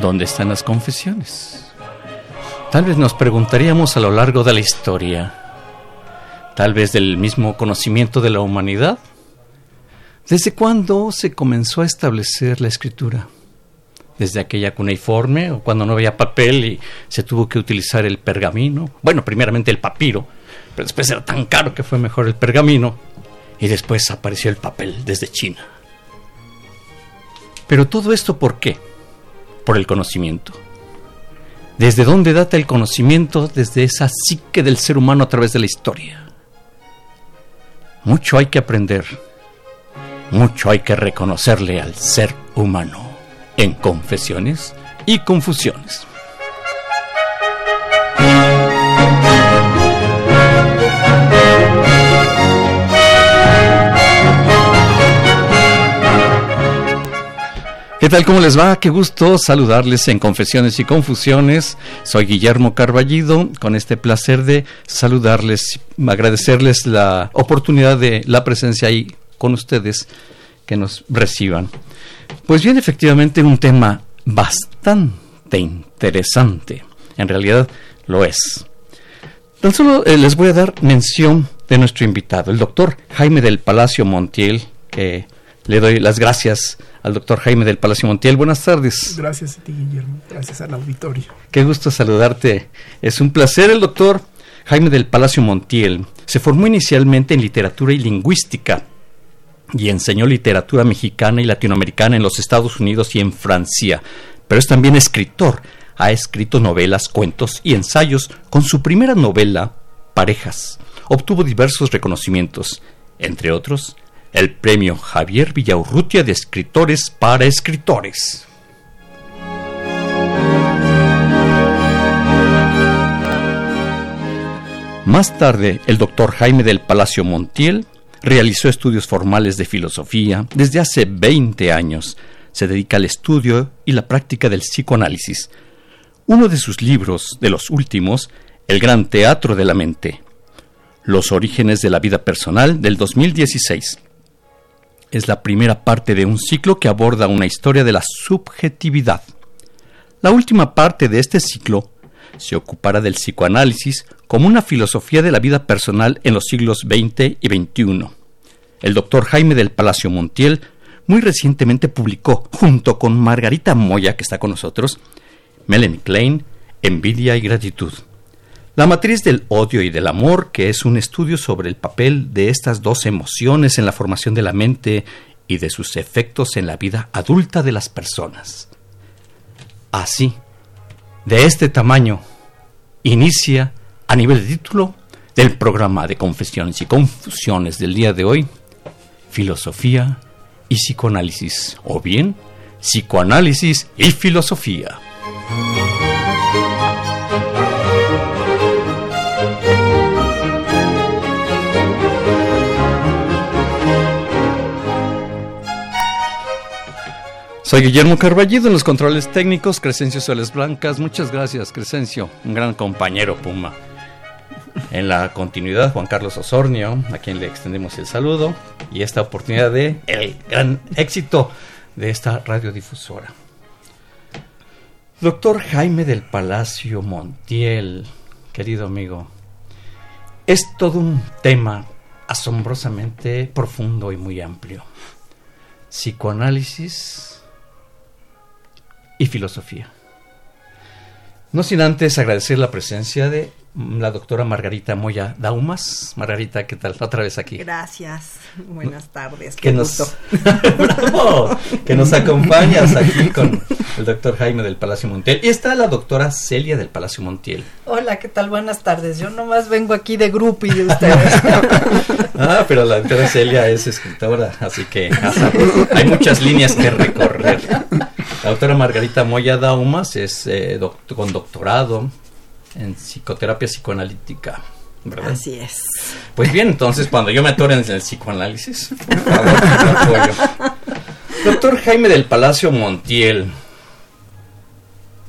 ¿Dónde están las confesiones? Tal vez nos preguntaríamos a lo largo de la historia, tal vez del mismo conocimiento de la humanidad, ¿desde cuándo se comenzó a establecer la escritura? ¿Desde aquella cuneiforme o cuando no había papel y se tuvo que utilizar el pergamino? Bueno, primeramente el papiro, pero después era tan caro que fue mejor el pergamino y después apareció el papel desde China. Pero todo esto ¿por qué? por el conocimiento. ¿Desde dónde data el conocimiento? Desde esa psique del ser humano a través de la historia. Mucho hay que aprender, mucho hay que reconocerle al ser humano en confesiones y confusiones. Tal? ¿Cómo les va? Qué gusto saludarles en Confesiones y Confusiones. Soy Guillermo Carballido, con este placer de saludarles, agradecerles la oportunidad de la presencia ahí con ustedes que nos reciban. Pues bien, efectivamente, un tema bastante interesante. En realidad lo es. Tan solo eh, les voy a dar mención de nuestro invitado, el doctor Jaime del Palacio Montiel, que le doy las gracias al doctor Jaime del Palacio Montiel. Buenas tardes. Gracias a ti, Guillermo. Gracias al auditorio. Qué gusto saludarte. Es un placer. El doctor Jaime del Palacio Montiel se formó inicialmente en literatura y lingüística y enseñó literatura mexicana y latinoamericana en los Estados Unidos y en Francia. Pero es también escritor. Ha escrito novelas, cuentos y ensayos. Con su primera novela, Parejas, obtuvo diversos reconocimientos, entre otros el premio Javier Villaurrutia de Escritores para Escritores. Más tarde, el doctor Jaime del Palacio Montiel realizó estudios formales de filosofía. Desde hace 20 años se dedica al estudio y la práctica del psicoanálisis. Uno de sus libros, de los últimos, El Gran Teatro de la Mente, Los Orígenes de la Vida Personal del 2016 es la primera parte de un ciclo que aborda una historia de la subjetividad. La última parte de este ciclo se ocupará del psicoanálisis como una filosofía de la vida personal en los siglos XX y XXI. El doctor Jaime del Palacio Montiel muy recientemente publicó, junto con Margarita Moya, que está con nosotros, Melanie Klein, Envidia y Gratitud. La matriz del odio y del amor, que es un estudio sobre el papel de estas dos emociones en la formación de la mente y de sus efectos en la vida adulta de las personas. Así, de este tamaño, inicia, a nivel de título, del programa de confesiones y confusiones del día de hoy, filosofía y psicoanálisis, o bien psicoanálisis y filosofía. Soy Guillermo Carballido en los controles técnicos, Crescencio Soles Blancas. Muchas gracias, Crescencio, un gran compañero Puma. En la continuidad, Juan Carlos Osornio, a quien le extendemos el saludo, y esta oportunidad de el gran éxito de esta radiodifusora. Doctor Jaime del Palacio Montiel, querido amigo, es todo un tema asombrosamente profundo y muy amplio. Psicoanálisis y filosofía. No sin antes agradecer la presencia de la doctora Margarita Moya Daumas. Margarita, ¿qué tal? Otra vez aquí. Gracias. Buenas tardes. Que nos, que nos acompañas aquí con el doctor Jaime del Palacio Montiel. Y está la doctora Celia del Palacio Montiel. Hola, ¿qué tal? Buenas tardes. Yo nomás vengo aquí de grupo y de ustedes. ah, pero la doctora Celia es escritora, así que hay muchas líneas que recorrer. La doctora Margarita Moya Daumas es eh, con doctorado en psicoterapia psicoanalítica. ¿verdad? Así es. Pues bien, entonces cuando yo me atore en el psicoanálisis, por favor, Doctor Jaime del Palacio Montiel,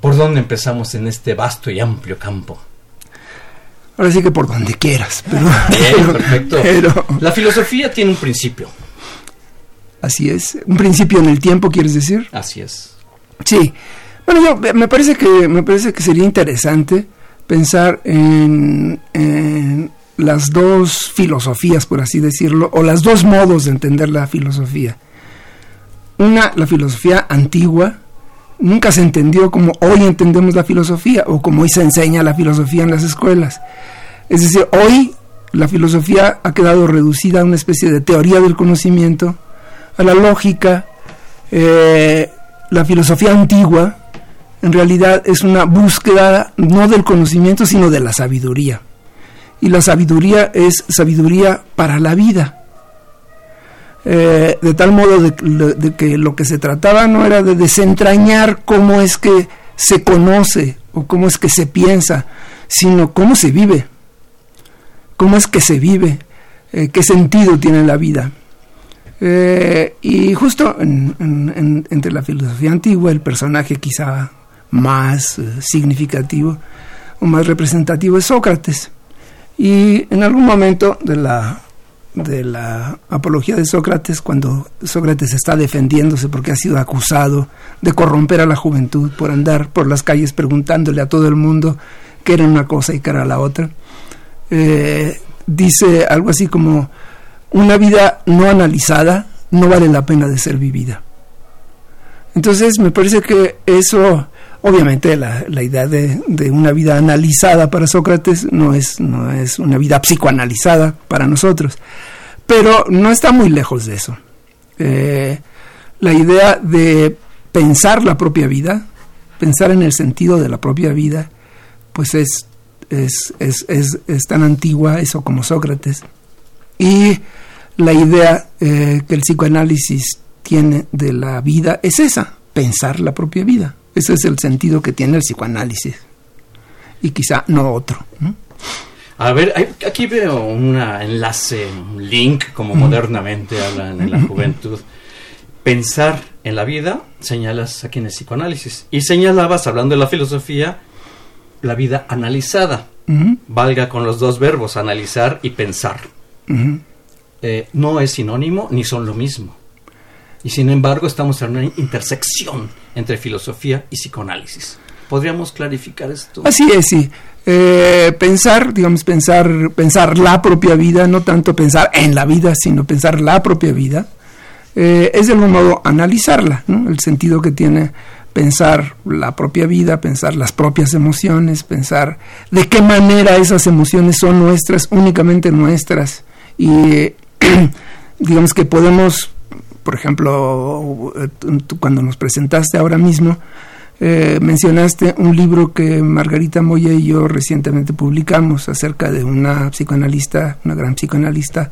¿por dónde empezamos en este vasto y amplio campo? Ahora sí que por donde quieras, pero... Bien, perfecto. La filosofía tiene un principio. Así es. ¿Un principio en el tiempo, quieres decir? Así es. Sí. Bueno, yo, me parece que me parece que sería interesante pensar en, las dos filosofías, por así decirlo, o las dos modos de entender la filosofía. Una, la filosofía antigua, nunca se entendió como hoy entendemos la filosofía o como hoy se enseña la filosofía en las escuelas. Es decir, hoy la filosofía ha quedado reducida a una especie de teoría del conocimiento, a la lógica. Eh, la filosofía antigua en realidad es una búsqueda no del conocimiento, sino de la sabiduría. Y la sabiduría es sabiduría para la vida. Eh, de tal modo de, que lo que se trataba no era de desentrañar cómo es que se conoce o cómo es que se piensa, sino cómo se vive, cómo es que se vive, eh, qué sentido tiene la vida. Eh, y justo entre la filosofía antigua, el personaje quizá más eh, significativo o más representativo es Sócrates. Y en algún momento de la, de la apología de Sócrates, cuando Sócrates está defendiéndose porque ha sido acusado de corromper a la juventud por andar por las calles preguntándole a todo el mundo qué era una cosa y qué era la otra, eh, dice algo así como, una vida no analizada no vale la pena de ser vivida. Entonces me parece que eso Obviamente la, idea de, una vida analizada para Sócrates no es, no es una vida psicoanalizada para nosotros, pero no está muy lejos de eso. Eh, la idea de pensar la propia vida, pensar en el sentido de la propia vida, pues es, es, es, tan antigua eso como Sócrates. Y la idea eh, que el psicoanálisis tiene de la vida es esa, pensar la propia vida. Ese es el sentido que tiene el psicoanálisis. Y quizá no otro. A ver, aquí veo un enlace, un link, como modernamente hablan en la juventud. Pensar en la vida, señalas aquí en el psicoanálisis. Y señalabas, hablando de la filosofía, la vida analizada. Valga con los dos verbos, analizar y pensar. Eh, no es sinónimo ni son lo mismo. Y sin embargo estamos en una intersección entre filosofía y psicoanálisis. ¿Podríamos clarificar esto? Así es, sí. Eh, pensar, digamos, pensar, pensar la propia vida, no tanto pensar en la vida, sino pensar la propia vida, eh, es de algún modo analizarla, ¿no? el sentido que tiene pensar la propia vida, pensar las propias emociones, pensar de qué manera esas emociones son nuestras, únicamente nuestras, y digamos que podemos por ejemplo, cuando nos presentaste ahora mismo, Eh, mencionaste un libro que Margarita Moya y yo recientemente publicamos acerca de una psicoanalista, una gran psicoanalista,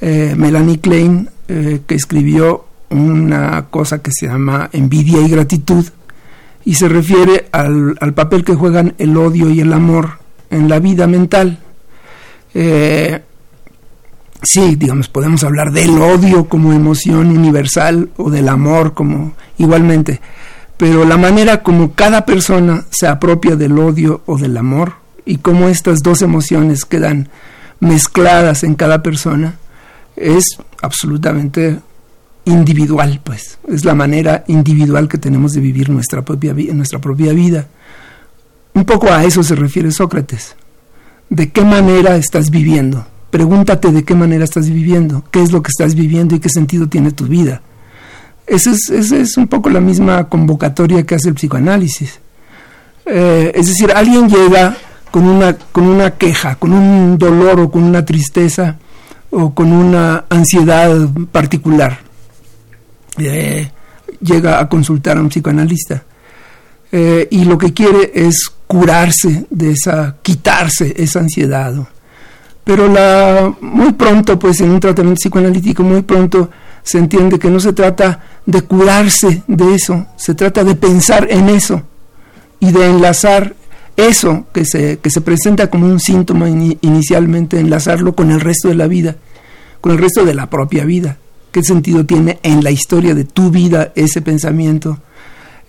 eh, Melanie Klein, eh, que escribió una cosa que se llama envidia y gratitud y se refiere al, al papel que juegan el odio y el amor en la vida mental. Eh, sí, digamos, podemos hablar del odio como emoción universal o del amor como igualmente, pero la manera como cada persona se apropia del odio o del amor y cómo estas dos emociones quedan mezcladas en cada persona es absolutamente individual, pues, es la manera individual que tenemos de vivir nuestra propia, nuestra propia vida. Un poco a eso se refiere Sócrates. ¿De qué manera estás viviendo? Pregúntate de qué manera estás viviendo, qué es lo que estás viviendo y qué sentido tiene tu vida. Esa es, es un poco la misma convocatoria que hace el psicoanálisis. Eh, es decir, alguien llega con una, con una queja, con un dolor o con una tristeza o con una ansiedad particular. Eh, llega a consultar a un psicoanalista. Eh, y lo que quiere es curarse de esa, quitarse esa ansiedad. Pero la, muy pronto, pues en un tratamiento psicoanalítico, muy pronto se entiende que no se trata de curarse de eso, se trata de pensar en eso y de enlazar eso que se, que se presenta como un síntoma inicialmente, enlazarlo con el resto de la vida, con el resto de la propia vida. ¿Qué sentido tiene en la historia de tu vida ese pensamiento?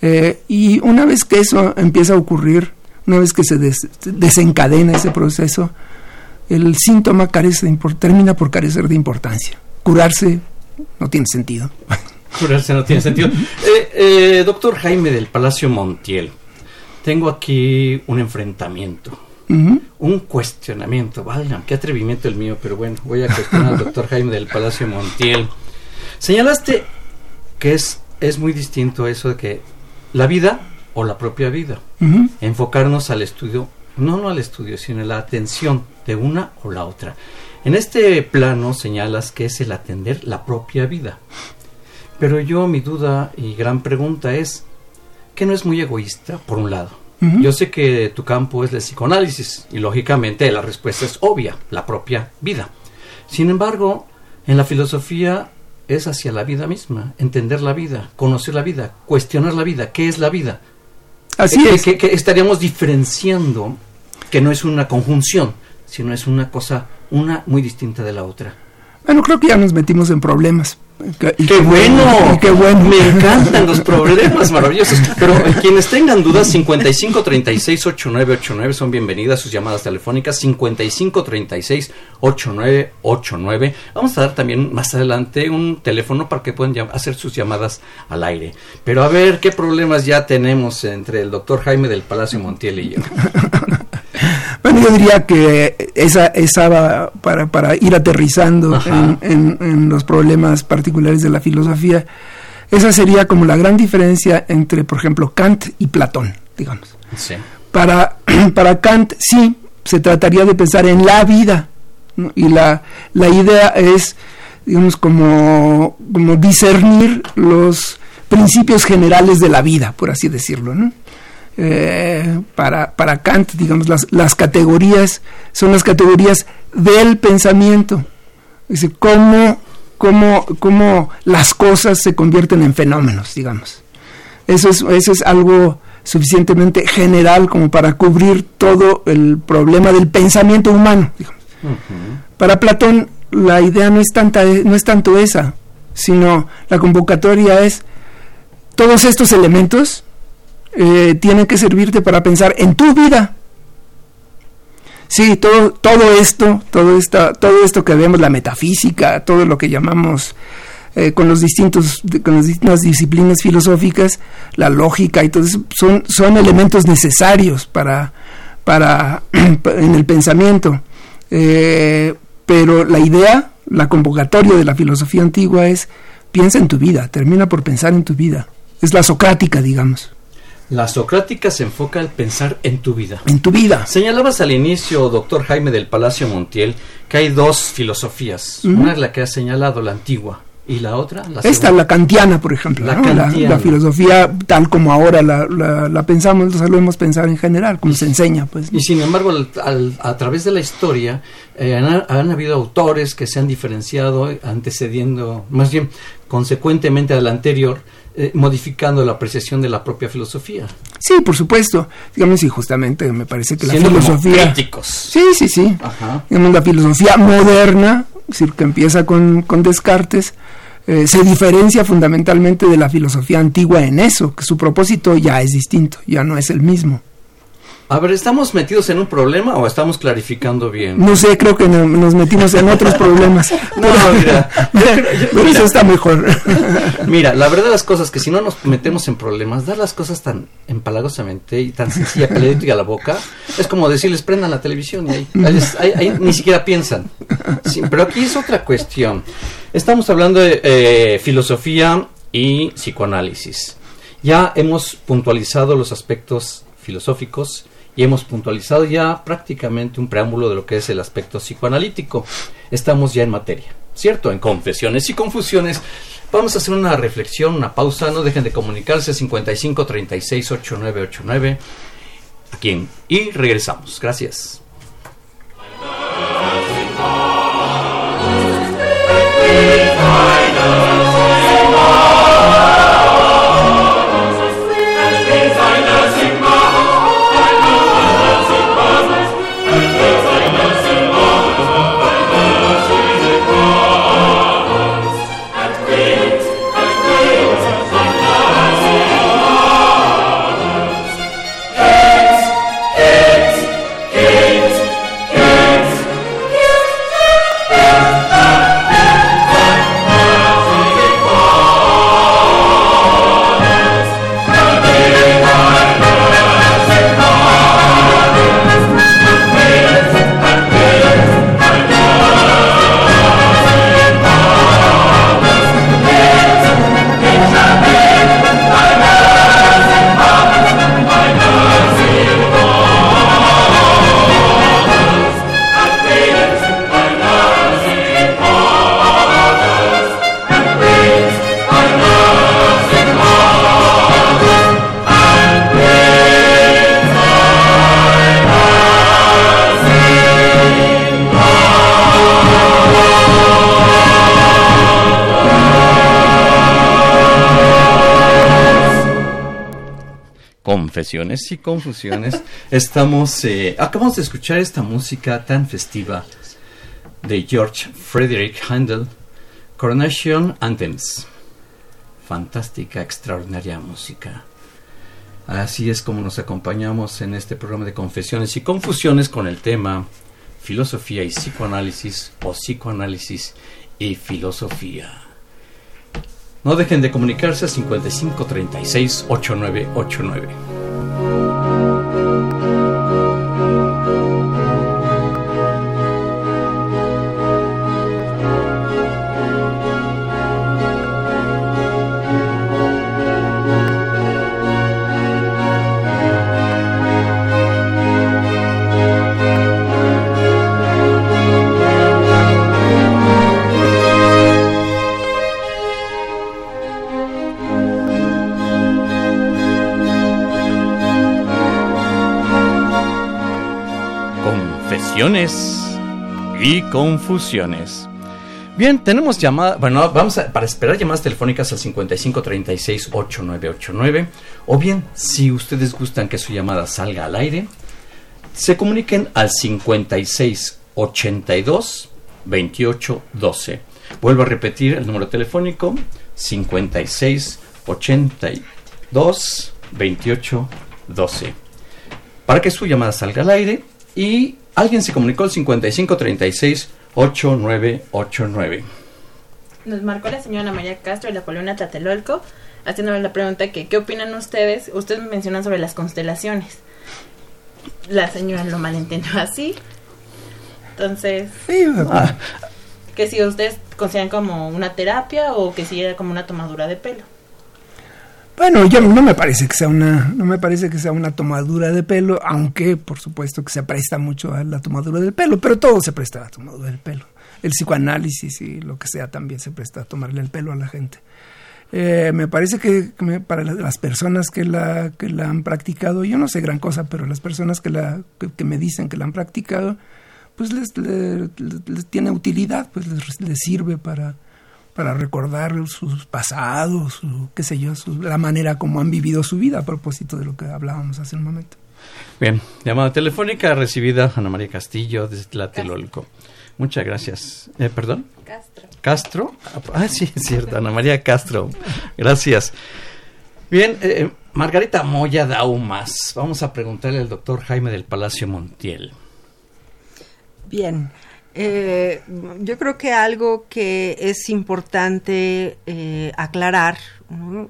Eh, y una vez que eso empieza a ocurrir, una vez que se desencadena ese proceso, el síntoma carece de termina por carecer de importancia. Curarse no tiene sentido. Curarse no tiene sentido. Eh, eh, doctor Jaime del Palacio Montiel, tengo aquí un enfrentamiento, un cuestionamiento. Vaya, qué atrevimiento el mío, pero bueno, voy a cuestionar al doctor Jaime del Palacio Montiel. Señalaste que es, es muy distinto eso de que la vida o la propia vida. Enfocarnos al estudio, no, no al estudio, sino la atención de una o la otra. En este plano señalas que es el atender la propia vida. Pero yo mi duda y gran pregunta es, que no es muy egoísta, por un lado? Yo sé que tu campo es el psicoanálisis y lógicamente la respuesta es obvia, la propia vida. Sin embargo, en la filosofía es hacia la vida misma, entender la vida, conocer la vida, cuestionar la vida, ¿qué es la vida? Así que, es. Que, estaríamos diferenciando que no es una conjunción, sino es una cosa, una muy distinta de la otra. Bueno, creo que ya nos metimos en problemas. ¡Qué, bueno! ¡Qué bueno! Me encantan los problemas maravillosos. Pero eh, quienes tengan dudas, 55 36 8989 son bienvenidas sus llamadas telefónicas. 55 36 8989. Vamos a dar también más adelante un teléfono para que puedan hacer sus llamadas al aire. Pero a ver, ¿qué problemas ya tenemos entre el doctor Jaime del Palacio Montiel y yo? Bueno, yo diría que esa, esa para, para ir aterrizando en, en, los problemas particulares de la filosofía, esa sería como la gran diferencia entre, por ejemplo, Kant y Platón, digamos. Para, para Kant, sí, se trataría de pensar en la vida, y la, la idea es, digamos, como, como discernir los principios generales de la vida, por así decirlo, ¿no? Eh, para, para Kant, digamos, las, las categorías son las categorías del pensamiento. Dice, cómo, cómo, cómo las cosas se convierten en fenómenos, digamos. Eso es, eso es algo suficientemente general como para cubrir todo el problema del pensamiento humano. Para Platón, la idea no es, tanta, no es tanto esa, sino la convocatoria es todos estos elementos eh, tienen que servirte para pensar en tu vida. Sí, todo, todo esto, todo esto, todo esto que vemos, la metafísica, todo lo que llamamos eh, con los distintos, con las distintas disciplinas filosóficas, la lógica y todo eso, son, son elementos necesarios para, para en el pensamiento. Eh, pero la idea, la convocatoria de la filosofía antigua es piensa en tu vida, termina por pensar en tu vida. Es la socrática, digamos. La socrática se enfoca al pensar en tu vida. En tu vida. Señalabas al inicio, doctor Jaime del Palacio Montiel, que hay dos filosofías. Una es la que has señalado, la antigua, ¿Y la otra? La Esta, segunda. la kantiana, por ejemplo. La ¿no? La, kantiana. la filosofía tal como ahora la, la, la pensamos, la sabemos pensar en general, como se enseña. pues Y sin embargo, al- al- a través de la historia, eh, han, han habido autores que se han diferenciado antecediendo, más bien consecuentemente al anterior, eh, modificando la apreciación de la propia filosofía. Sí, por supuesto. Digamos, y justamente me parece que la Siendo filosofía... críticos. Sí, sí, sí. Ajá. Digamos, la filosofía moderna, es decir, que empieza con, con Descartes, eh, se diferencia fundamentalmente de la filosofía antigua en eso, que su propósito ya es distinto, ya no es el mismo. A ver, ¿estamos metidos en un problema o estamos clarificando bien? No sé, creo que no- nos metimos en otros problemas. No, mira, yo creo- yo- Pero eso mira. está mejor. Mira, la verdad de las cosas que si no nos metemos en problemas, dar las cosas tan empalagosamente y tan sencilla diga a la boca, es como decirles prendan la televisión y ahí, ni siquiera piensan. Sí, pero aquí es otra cuestión. Estamos hablando de eh, filosofía y psicoanálisis. Ya hemos puntualizado los aspectos filosóficos y hemos puntualizado ya prácticamente un preámbulo de lo que es el aspecto psicoanalítico. Estamos ya en materia, ¿cierto? En confesiones y confusiones. Vamos a hacer una reflexión, una pausa. No dejen de comunicarse 55 36 8989. Aquí en- y regresamos. Gracias. Confesiones y confusiones. Estamos, eh, acabamos de escuchar esta música tan festiva de George Frederick Handel, Coronation Anthems. Fantástica, extraordinaria música. Así es como nos acompañamos en este programa de confesiones y confusiones con el tema filosofía y psicoanálisis o psicoanálisis y filosofía. No dejen de comunicarse a 5536 8989. Confesiones y confusiones. Bien, tenemos llamada, bueno, vamos a, para esperar llamadas telefónicas al 5536 8989 o bien, si ustedes gustan que su llamada salga al aire, se comuniquen al 5682 2812. Vuelvo a repetir el número telefónico 5682 2812 para que su llamada salga al aire y alguien se comunicó al 5536 8989. Nos marcó la señora María Castro de la colonia Tlatelolco, haciéndome la pregunta que qué opinan ustedes. Ustedes mencionan sobre las constelaciones. La señora lo malentendió así. Entonces, Sí, Ah, que si ustedes consideran como una terapia o que si era como una tomadura de pelo. Bueno, yo no me parece que sea una, no me parece que sea una tomadura de pelo, aunque por supuesto que se presta mucho a la tomadura del pelo, pero todo se presta a la tomadura del pelo. el psicoanálisis y lo que sea también se presta a tomarle el pelo a la gente. Eh, me parece que para las personas que la, que la han practicado, yo no sé gran cosa, pero las personas que, la, que, me dicen que la han practicado, pues les, tiene utilidad, pues les, sirve para, para recordar sus pasados, qué sé yo, la manera como han vivido su vida a propósito de lo que hablábamos hace un momento. Bien, llamada telefónica recibida Ana María Castillo desde Tlatelolco. Muchas gracias. Eh, ¿Perdón? Castro. ¿Castro? Ah, sí, es cierto, Ana María Castro. Gracias. Bien, eh, Margarita Moya Daumas. Vamos a preguntarle al doctor Jaime del Palacio Montiel. Bien, eh, yo creo que algo que es importante aclarar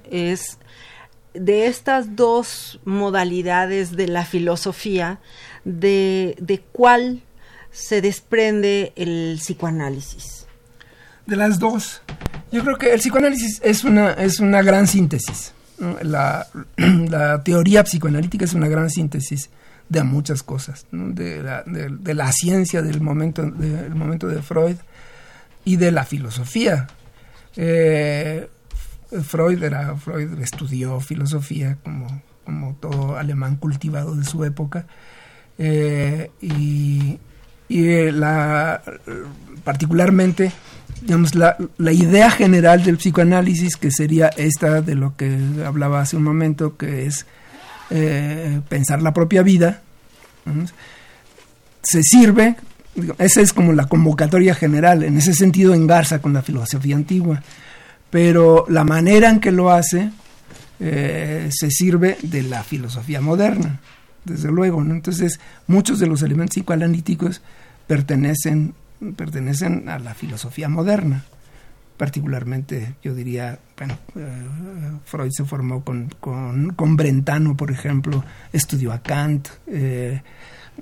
es de estas dos modalidades de la filosofía, de, de cuál se desprende el psicoanálisis? De las dos. Yo creo que el psicoanálisis es una, es una gran síntesis. La, teoría psicoanalítica es una gran síntesis de muchas cosas, de, la, ciencia del momento, del momento de Freud y de la filosofía. Eh, Freud, era, Freud estudió filosofía como, como todo alemán cultivado de su época eh, y, y eh, la particularmente digamos la, la, idea general del psicoanálisis que sería esta de lo que hablaba hace un momento que es eh, pensar la propia vida se sirve esa es como la convocatoria general en ese sentido engarza con la filosofía antigua pero la manera en que lo hace eh, se sirve de la filosofía moderna desde luego entonces muchos de los elementos psicoanalíticos pertenecen, pertenecen a la filosofía moderna. Particularmente, yo diría, bueno, eh, Freud se formó con, con, Brentano, por ejemplo, estudió a Kant. Eh,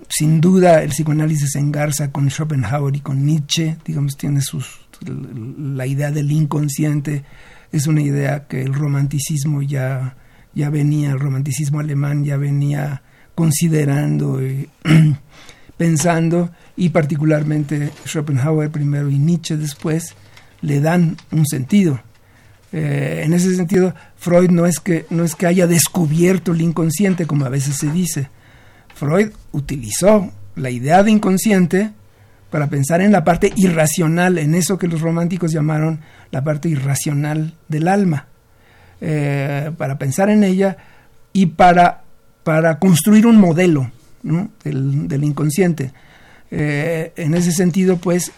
sin duda, el psicoanálisis engarza con Schopenhauer y con Nietzsche, digamos, tiene sus, la idea del inconsciente, es una idea que el romanticismo ya, ya venía, el romanticismo alemán ya venía considerando y pensando y particularmente Schopenhauer primero y Nietzsche después le dan un sentido. Eh, en ese sentido, Freud no es, que, no es que haya descubierto el inconsciente, como a veces se dice. Freud utilizó la idea de inconsciente para pensar en la parte irracional, en eso que los románticos llamaron la parte irracional del alma, eh, para pensar en ella y para, para construir un modelo del inconsciente. Eh, en ese sentido, pues,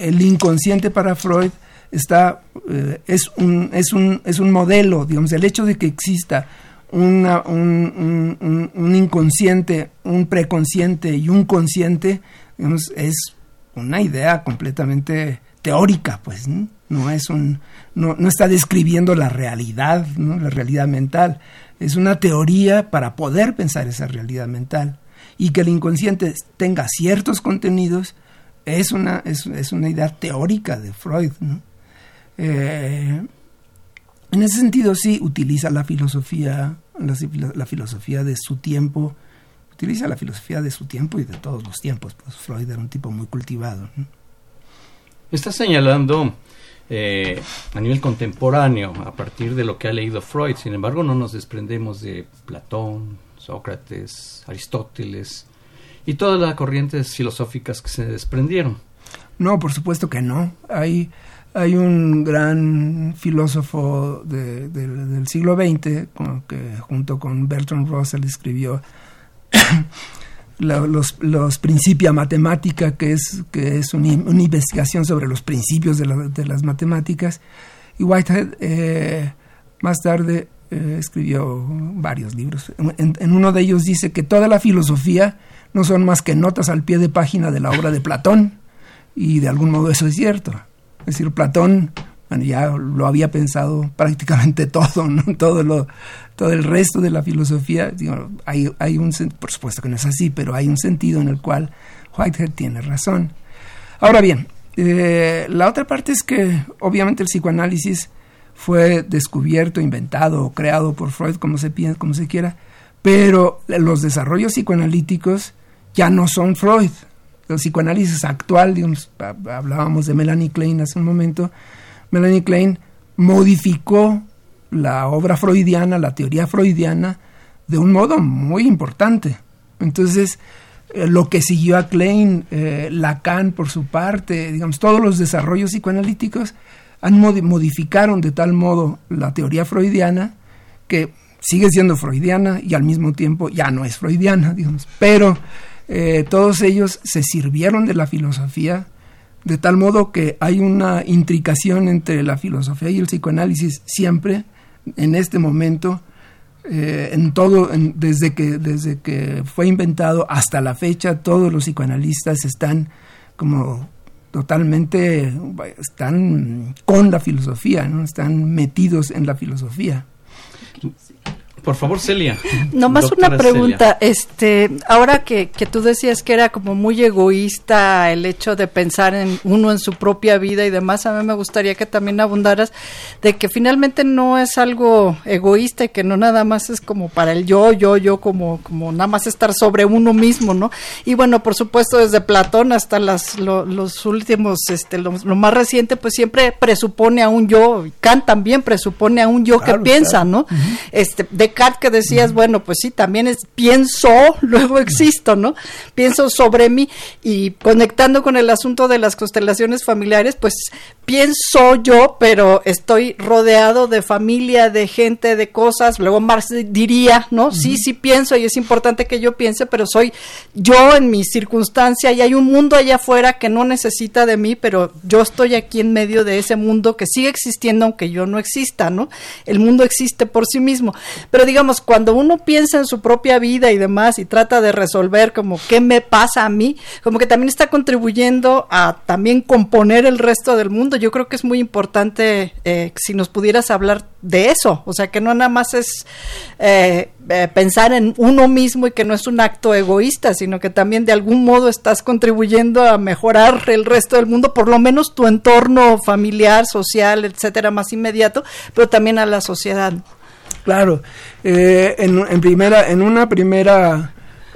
el inconsciente para Freud está, eh, es, un, es, un, es un modelo, digamos, el hecho de que exista una, un, un, inconsciente, un preconsciente y un consciente, es una idea completamente teórica, pues, ¿no? es un, no, no, está describiendo la realidad, ¿no? la realidad mental. Es una teoría para poder pensar esa realidad mental y que el inconsciente tenga ciertos contenidos es una, es, una idea teórica de Freud. Eh, en ese sentido sí utiliza la filosofía, la, filosofía de su tiempo, utiliza la filosofía de su tiempo y de todos los tiempos, pues Freud era un tipo muy cultivado. Está señalando eh, a nivel contemporáneo, a partir de lo que ha leído Freud, sin embargo no nos desprendemos de Platón, Sócrates, Aristóteles y todas las corrientes filosóficas que se desprendieron. No, por supuesto que no. Hay, hay un gran filósofo del siglo XX que junto con Bertrand Russell escribió los, los Principia Matemática, que es, que es una, investigación sobre los principios de, de las matemáticas. Y Whitehead eh, más tarde eh, escribió varios libros. En, uno de ellos dice que toda la filosofía no son más que notas al pie de página de la obra de Platón, y de algún modo eso es cierto. Es decir, Platón ya lo había pensado prácticamente todo, ¿no? todo, lo, todo el resto de la filosofía. Digo, hay, hay un, por supuesto que no es así, pero hay un sentido en el cual Whitehead tiene razón. Ahora bien, eh, la otra parte es que obviamente el psicoanálisis fue descubierto, inventado o creado por Freud, como se como se quiera, pero los desarrollos psicoanalíticos ya no son Freud. el psicoanálisis actual, digamos, hablábamos de Melanie Klein hace un momento, Melanie Klein modificó la obra freudiana, la teoría freudiana, de un modo muy importante. Entonces, eh, lo que siguió a Klein, eh, Lacan por su parte, digamos, todos los desarrollos psicoanalíticos han modificaron de tal modo la teoría freudiana que sigue siendo freudiana y al mismo tiempo ya no es freudiana, digamos, pero eh, todos ellos se sirvieron de la filosofía de tal modo que hay una intricación entre la filosofía y el psicoanálisis siempre en este momento eh, en todo desde que desde que fue inventado hasta la fecha todos los psicoanalistas están como totalmente están con la filosofía no están metidos en la filosofía por favor, Celia. Nomás una pregunta, este, ahora que, que tú decías que era como muy egoísta el hecho de pensar en uno en su propia vida y demás, a mí me gustaría que también abundaras de que finalmente no es algo egoísta y que no nada más es como para el yo, yo, yo, como, como nada más estar sobre uno mismo, ¿no? Y bueno, por supuesto, desde Platón hasta las, los últimos, este, lo, más reciente, pues siempre presupone a un yo, Kant también presupone a un yo que piensa, ¿no? Este, de Que decías, bueno, pues sí, también es pienso, luego existo, ¿no? Pienso sobre mí y conectando con el asunto de las constelaciones familiares, pues pienso yo, pero estoy rodeado de familia, de gente, de cosas. Luego Marx diría, ¿no? Sí, sí pienso y es importante que yo piense, pero soy yo en mi circunstancia y hay un mundo allá afuera que no necesita de mí, pero yo estoy aquí en medio de ese mundo que sigue existiendo aunque yo no exista, ¿no? El mundo existe por sí mismo. Pero digamos, cuando uno piensa en su propia vida y demás y trata de resolver como qué me pasa a mí, como que también está contribuyendo a también componer el resto del mundo. Yo creo que es muy importante eh, si nos pudieras hablar de eso, o sea, que no nada más es eh, eh, pensar en uno mismo y que no es un acto egoísta, sino que también de algún modo estás contribuyendo a mejorar el resto del mundo, por lo menos tu entorno familiar, social, etcétera, más inmediato, pero también a la sociedad. Claro, en, en, primera, en una primera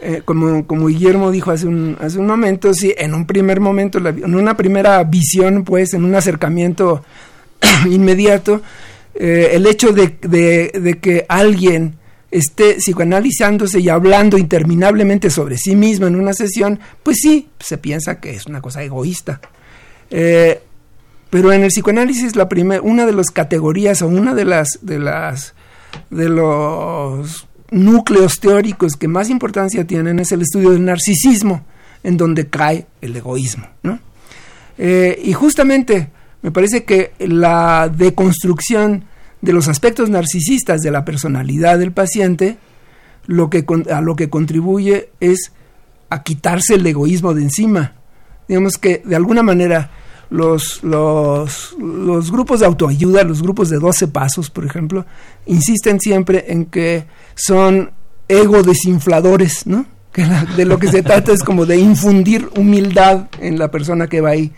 eh, como, como Guillermo dijo hace un, hace un momento, sí, en un primer momento, en una primera visión, pues, en un acercamiento inmediato, eh, el hecho de, de, que alguien esté psicoanalizándose y hablando interminablemente sobre sí mismo en una sesión, pues sí, se piensa que es una cosa egoísta. Eh, pero en el psicoanálisis la primera, una de las categorías o una de las de las de los núcleos teóricos que más importancia tienen es el estudio del narcisismo, en donde cae el egoísmo. Eh, y justamente me parece que la deconstrucción de los aspectos narcisistas de la personalidad del paciente, lo que, a lo que contribuye es a quitarse el egoísmo de encima. Digamos que de alguna manera los, los, grupos de autoayuda, los grupos de 12 pasos, por ejemplo, insisten siempre en que son ego desinfladores, ¿no? Que de lo que se trata es como de infundir humildad en la persona que va ahí.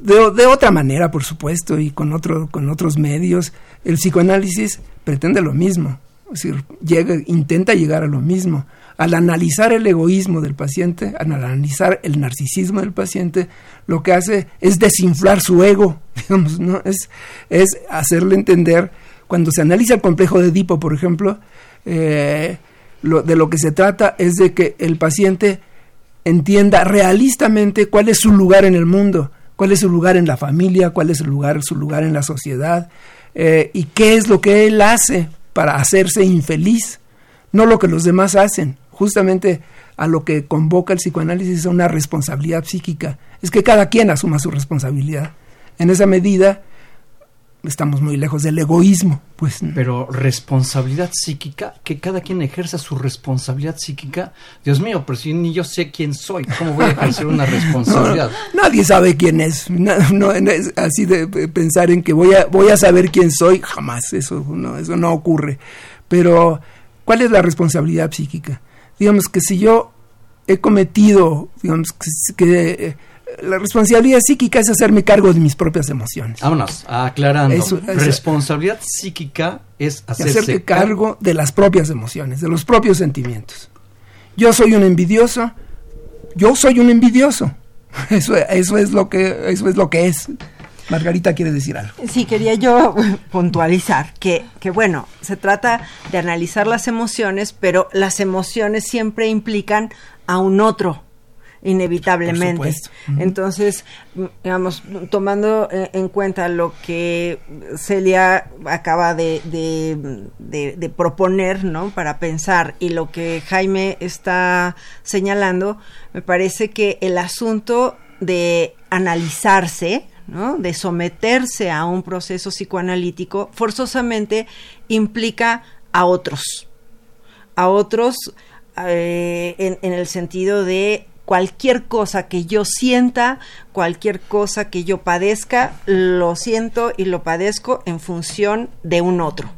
De, de, otra manera, por supuesto, y con, otro, con otros medios, el psicoanálisis pretende lo mismo, es decir, llega, intenta llegar a lo mismo. Al analizar el egoísmo del paciente, al analizar el narcisismo del paciente, lo que hace es desinflar su ego, digamos, ¿no? Es, es hacerle entender, cuando se analiza el complejo de Edipo, por ejemplo, eh, de lo que se trata es de que el paciente entienda realistamente cuál es su lugar en el mundo, cuál es su lugar en la familia, cuál es su lugar, su lugar en la sociedad eh, y qué es lo que él hace para hacerse infeliz, no lo que los demás hacen. Justamente a lo que convoca el psicoanálisis es una responsabilidad psíquica, es que cada quien asuma su responsabilidad. En esa medida, estamos muy lejos del egoísmo, pues. Pero responsabilidad psíquica, que cada quien ejerza su responsabilidad psíquica. Dios mío, pero si ni yo sé quién soy, ¿cómo voy a ejercer una responsabilidad? nadie sabe quién es. No, es así de pensar en que voy a voy a saber quién soy, jamás. Eso no eso no ocurre. Pero ¿cuál es la responsabilidad psíquica? Digamos que si yo he cometido, digamos que eh, la responsabilidad psíquica es hacerme cargo de mis propias emociones. Vámonos, aclarando. responsabilidad psíquica es hacerse cargo de las propias emociones, de los propios sentimientos. Yo soy un envidioso, yo soy un envidioso. Eso, eso es lo que eso es lo que es. Margarita quiere decir algo. Sí, quería yo puntualizar que, que, bueno, se trata de analizar las emociones, pero las emociones siempre implican a un otro, inevitablemente. Entonces, digamos, tomando eh, en cuenta lo que Celia acaba de, de, de, proponer, ¿no? Para pensar y lo que Jaime está señalando, me parece que el asunto de analizarse, ¿no? de someterse a un proceso psicoanalítico, forzosamente implica a otros, a otros eh, en, en, el sentido de cualquier cosa que yo sienta, cualquier cosa que yo padezca, lo siento y lo padezco en función de un otro.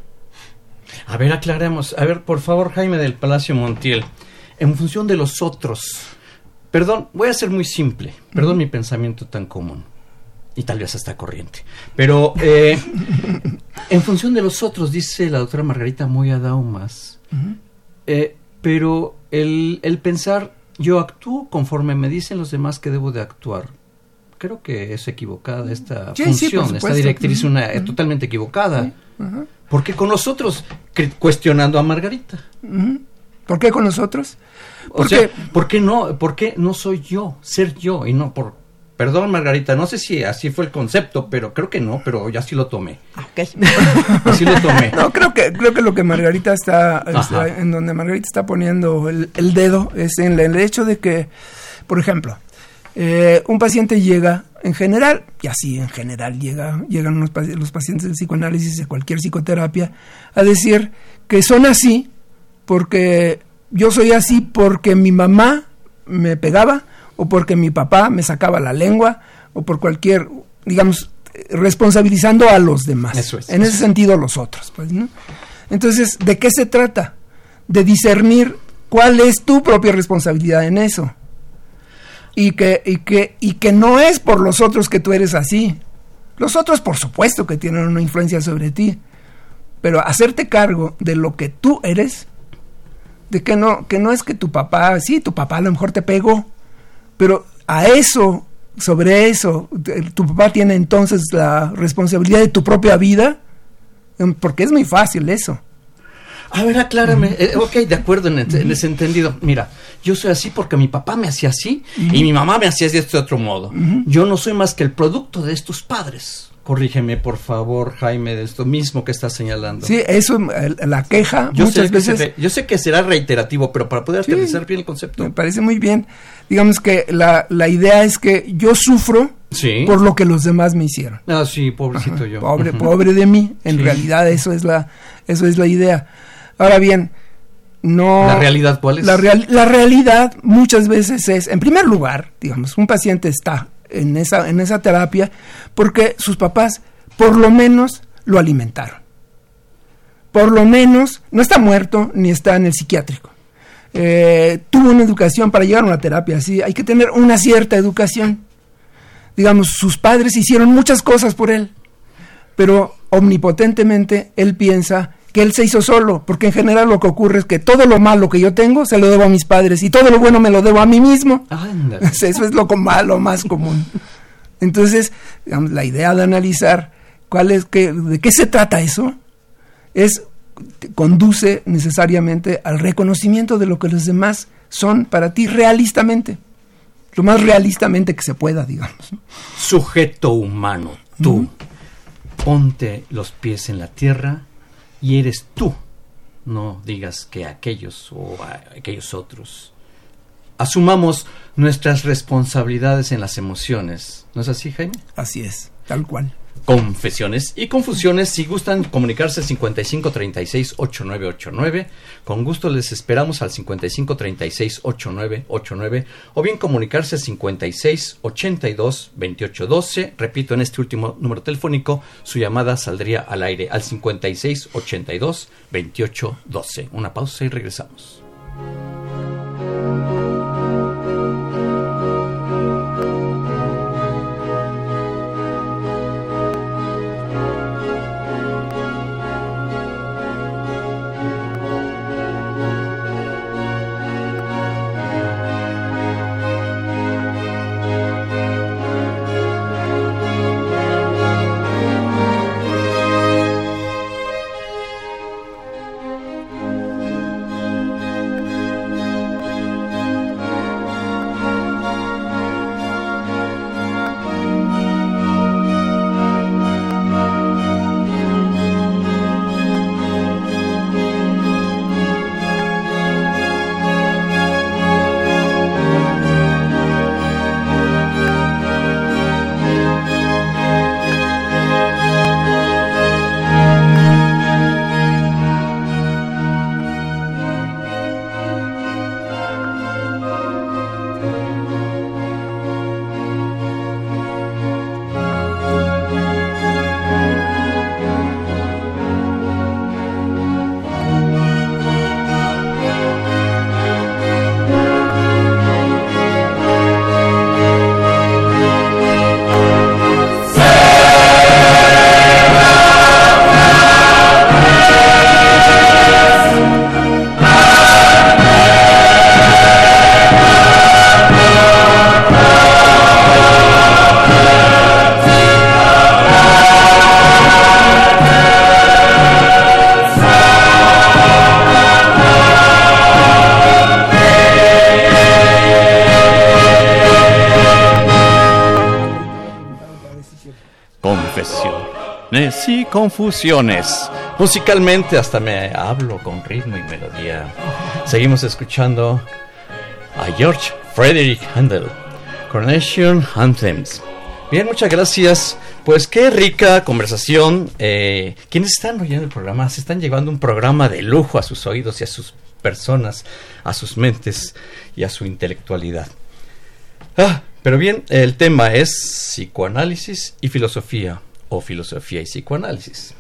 A ver, aclaremos. A ver, por favor, Jaime del Palacio Montiel. En función de los otros. Perdón, voy a ser muy simple. Perdón mi pensamiento tan común. Y tal vez hasta corriente. Pero eh, en función de los otros, dice la doctora Margarita Moya Daumas. eh, pero el, el pensar yo actúo conforme me dicen los demás que debo de actuar. Creo que es equivocada esta Sí, función, por esta directriz una, es totalmente equivocada. Sí, ajá. Porque con los otros, cuestionando a Margarita. ¿Por qué con nosotros? O Porque sea, ¿por qué no? ¿Por qué no soy yo? Ser yo y no por... Perdón, Margarita, no sé si así fue el concepto, pero creo que no, pero ya sí lo tomé. Ok. Así lo tomé. No, creo que, creo que lo que Margarita está, en donde Margarita está poniendo el, el dedo es en el hecho de que, por ejemplo, eh, un paciente llega, en general, y así en general llega, llegan unos paci- los pacientes de psicoanálisis, de cualquier psicoterapia, a decir que son así porque yo soy así porque mi mamá me pegaba o porque mi papá me sacaba la lengua o por cualquier, digamos, responsabilizando a los demás. Eso es. En ese sentido, los otros. Pues, ¿no? Entonces, ¿de qué se trata? De discernir cuál es tu propia responsabilidad en eso. Y que, y que, y que no es por los otros que tú eres así. Los otros, por supuesto, que tienen una influencia sobre ti. Pero hacerte cargo de lo que tú eres, de que no, que no es que tu papá, sí, tu papá a lo mejor te pegó, pero a eso, sobre eso, tu papá tiene entonces la responsabilidad de tu propia vida, em, porque es muy fácil eso. A ver, aclárame. Eh, ok, de acuerdo en, en ese entendido. Mira, yo soy así porque mi papá me hacía así y mi mamá me hacía de este otro modo. Yo no soy más que el producto de estos padres. Corrígeme, por favor, Jaime, de esto mismo que estás señalando. Sí, eso, la queja, Yo muchas veces... re- yo sé que será reiterativo, pero para poder Sí. aterrizar bien el concepto. Me parece muy bien. Digamos que la, la idea es que yo sufro Sí. por lo que los demás me hicieron. Ah, sí, pobrecito yo. Pobre, pobre de mí. En Sí. realidad eso es la, eso es la idea. Ahora bien, no. ¿La realidad cuál es? La, real- la realidad muchas veces es, en primer lugar, digamos, un paciente está en esa, en esa terapia porque sus papás por lo menos lo alimentaron. Por lo menos no está muerto ni está en el psiquiátrico. Eh, tuvo una educación para llegar a una terapia así. Hay que tener una cierta educación. Digamos, sus padres hicieron muchas cosas por él, pero omnipotentemente él piensa que él se hizo solo, porque en general lo que ocurre es que todo lo malo que yo tengo se lo debo a mis padres y todo lo bueno me lo debo a mí mismo. Ándale. Eso es lo malo más común. Entonces, digamos, la idea de analizar cuál es que, de qué se trata eso es conduce necesariamente al reconocimiento de lo que los demás son para ti realistamente, lo más realistamente que se pueda, digamos. Sujeto humano, tú. Ponte los pies en la tierra y eres tú. No digas que aquellos o aquellos otros. Asumamos nuestras responsabilidades en las emociones. ¿No es así, Jaime? Así es, tal cual. Confesiones y confusiones. Si gustan comunicarse al 5536-8989, con gusto les esperamos al 5536-8989 o bien comunicarse al 5682-2812. Repito, en este último número telefónico, su llamada saldría al aire al 5682-2812. Una pausa y regresamos. Confusiones. Musicalmente hasta me hablo con ritmo y melodía. Seguimos escuchando a George Frederick Handel, Coronation Anthems. Bien, muchas gracias. Pues qué rica conversación. Eh, quienes están oyendo el programa se están llevando un programa de lujo a sus oídos y a sus personas, a sus mentes y a su intelectualidad. Ah, pero bien, el tema es psicoanálisis y filosofía, o filosofía y psicoanálisis.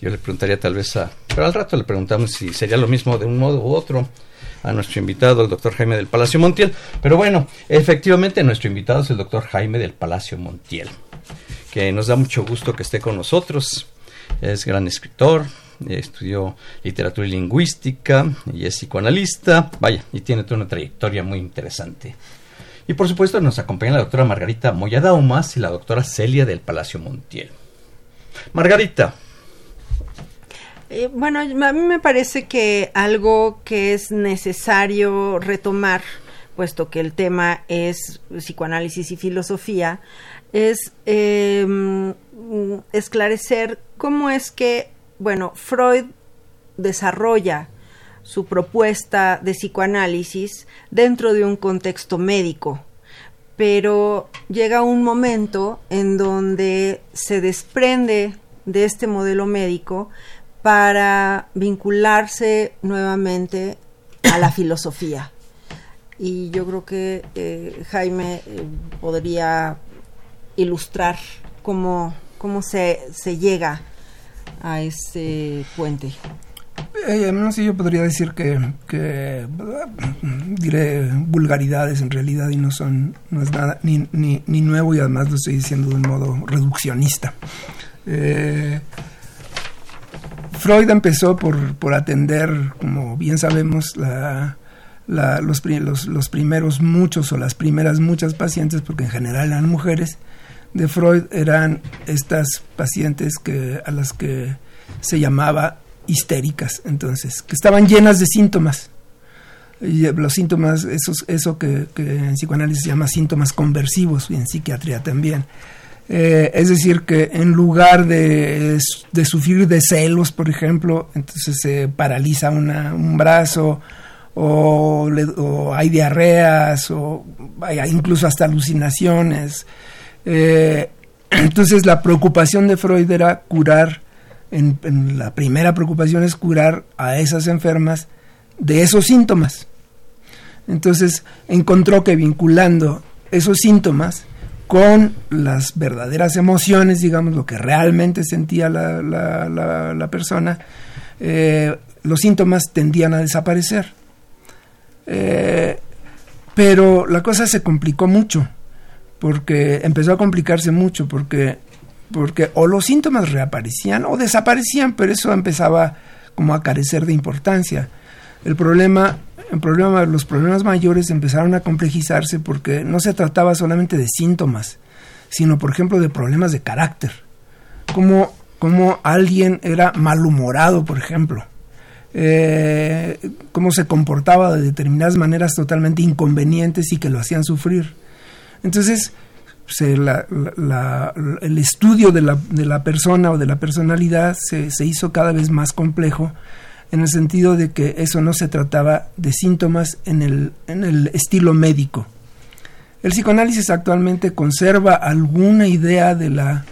Yo le preguntaría tal vez a... Pero al rato le preguntamos si sería lo mismo de un modo u otro a nuestro invitado, el doctor Jaime del Palacio Montiel. Pero bueno, efectivamente nuestro invitado es el doctor Jaime del Palacio Montiel que nos da mucho gusto que esté con nosotros. Es gran escritor, estudió literatura y lingüística y es psicoanalista. Vaya, y tiene toda una trayectoria muy interesante. Y por supuesto nos acompaña la doctora Margarita Moyadaumas y la doctora Celia del Palacio Montiel. Margarita. Eh, bueno, a mí me parece que algo que es necesario retomar, puesto que el tema es psicoanálisis y filosofía, es em, esclarecer cómo es que, bueno, Freud desarrolla su propuesta de psicoanálisis dentro de un contexto médico, pero llega un momento en donde se desprende de este modelo médico para vincularse nuevamente a la filosofía. Y yo creo que eh, Jaime eh, podría ilustrar cómo, cómo se, se llega a ese puente. Eh, no sé, yo podría decir que, diré vulgaridades en realidad y no son, no es nada ni, ni, ni nuevo y además lo estoy diciendo de un modo reduccionista. Eh, Freud empezó por, por, atender, como bien sabemos, la, la, los, los, los, primeros muchos o las primeras muchas pacientes, porque en general eran mujeres, de Freud eran estas pacientes que, a las que se llamaba histéricas, entonces, que estaban llenas de síntomas. Eh, los síntomas, esos, eso que, en psicoanálisis se llama síntomas conversivos y en psiquiatría también. Eh, es decir, que en lugar de, de, sufrir de celos, por ejemplo, entonces se paraliza una, un brazo o, o, hay diarreas o hay incluso hasta alucinaciones eh, entonces la preocupación de Freud era curar, en, la primera preocupación es curar a esas enfermas de esos síntomas. Entonces encontró que vinculando esos síntomas con las verdaderas emociones, digamos, lo que realmente sentía la, la, persona, eh, los síntomas tendían a desaparecer. Eh, pero la cosa se complicó mucho porque empezó a complicarse mucho, porque, porque o los síntomas reaparecían o desaparecían, pero eso empezaba como a carecer de importancia. El problema, el problema, los problemas mayores empezaron a complejizarse porque no se trataba solamente de síntomas, sino por ejemplo de problemas de carácter, como, como alguien era malhumorado, por ejemplo, eh, cómo se comportaba de determinadas maneras totalmente inconvenientes y que lo hacían sufrir. Entonces, el estudio de la, la, persona o de la personalidad se, se, hizo cada vez más complejo en el sentido de que eso no se trataba de síntomas en el, en el estilo médico. El psicoanálisis actualmente conserva alguna idea de la,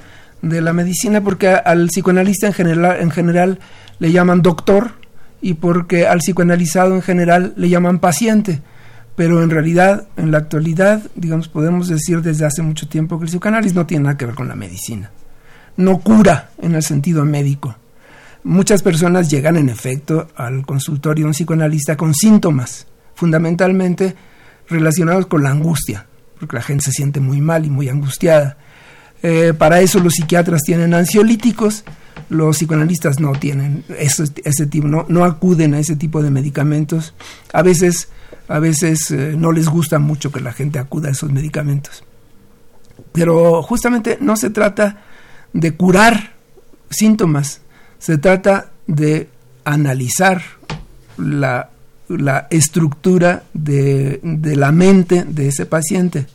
de la medicina porque al psicoanalista en general, en general le llaman doctor y porque al psicoanalizado en general le llaman paciente pero en realidad, en la actualidad, digamos, podemos decir desde hace mucho tiempo que el psicoanálisis no tiene nada que ver con la medicina. No cura en el sentido médico. Muchas personas llegan en efecto al consultorio de un psicoanalista con síntomas, fundamentalmente relacionados con la angustia, porque la gente se siente muy mal y muy angustiada. Eh, para eso los psiquiatras tienen ansiolíticos, los psicoanalistas no tienen ese, ese tipo, no, no acuden a ese tipo de medicamentos. A veces a veces eh, no les gusta mucho que la gente acuda a esos medicamentos. Pero justamente no se trata de curar síntomas, se trata de analizar la, estructura de, la mente de ese paciente.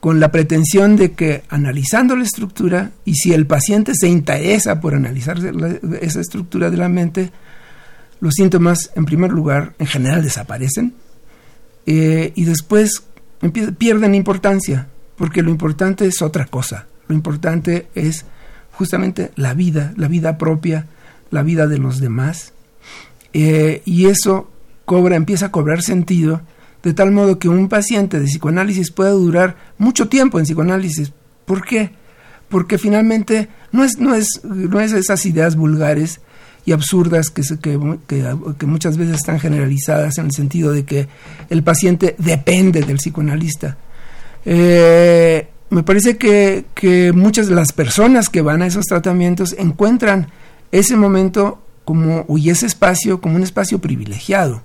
con la pretensión de que analizando la estructura, y si el paciente se interesa por analizar esa estructura de la mente, los síntomas, en primer lugar, en general desaparecen, eh, y después pierden importancia, porque lo importante es otra cosa, lo importante es justamente la vida, la vida propia, la vida de los demás, eh, y eso cobra, empieza a cobrar sentido de tal modo que un paciente de psicoanálisis pueda durar mucho tiempo en psicoanálisis. ¿Por qué? Porque finalmente no es, no es, no es esas ideas vulgares y absurdas que, que, muchas veces están generalizadas en el sentido de que el paciente depende del psicoanalista. Eh, me parece que, que muchas de las personas que van a esos tratamientos encuentran ese momento como, y ese espacio como un espacio privilegiado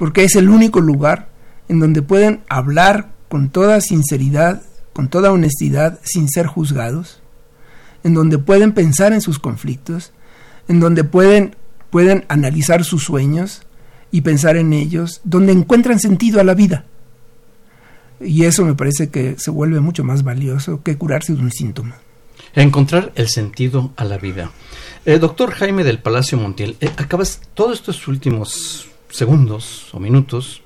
porque es el único lugar en donde pueden hablar con toda sinceridad, con toda honestidad, sin ser juzgados, en donde pueden pensar en sus conflictos, en donde pueden, pueden analizar sus sueños y pensar en ellos, donde encuentran sentido a la vida. Y eso me parece que se vuelve mucho más valioso que curarse de un síntoma. Encontrar el sentido a la vida. Eh, doctor Jaime del Palacio Montiel, eh, acabas todos estos últimos segundos o minutos,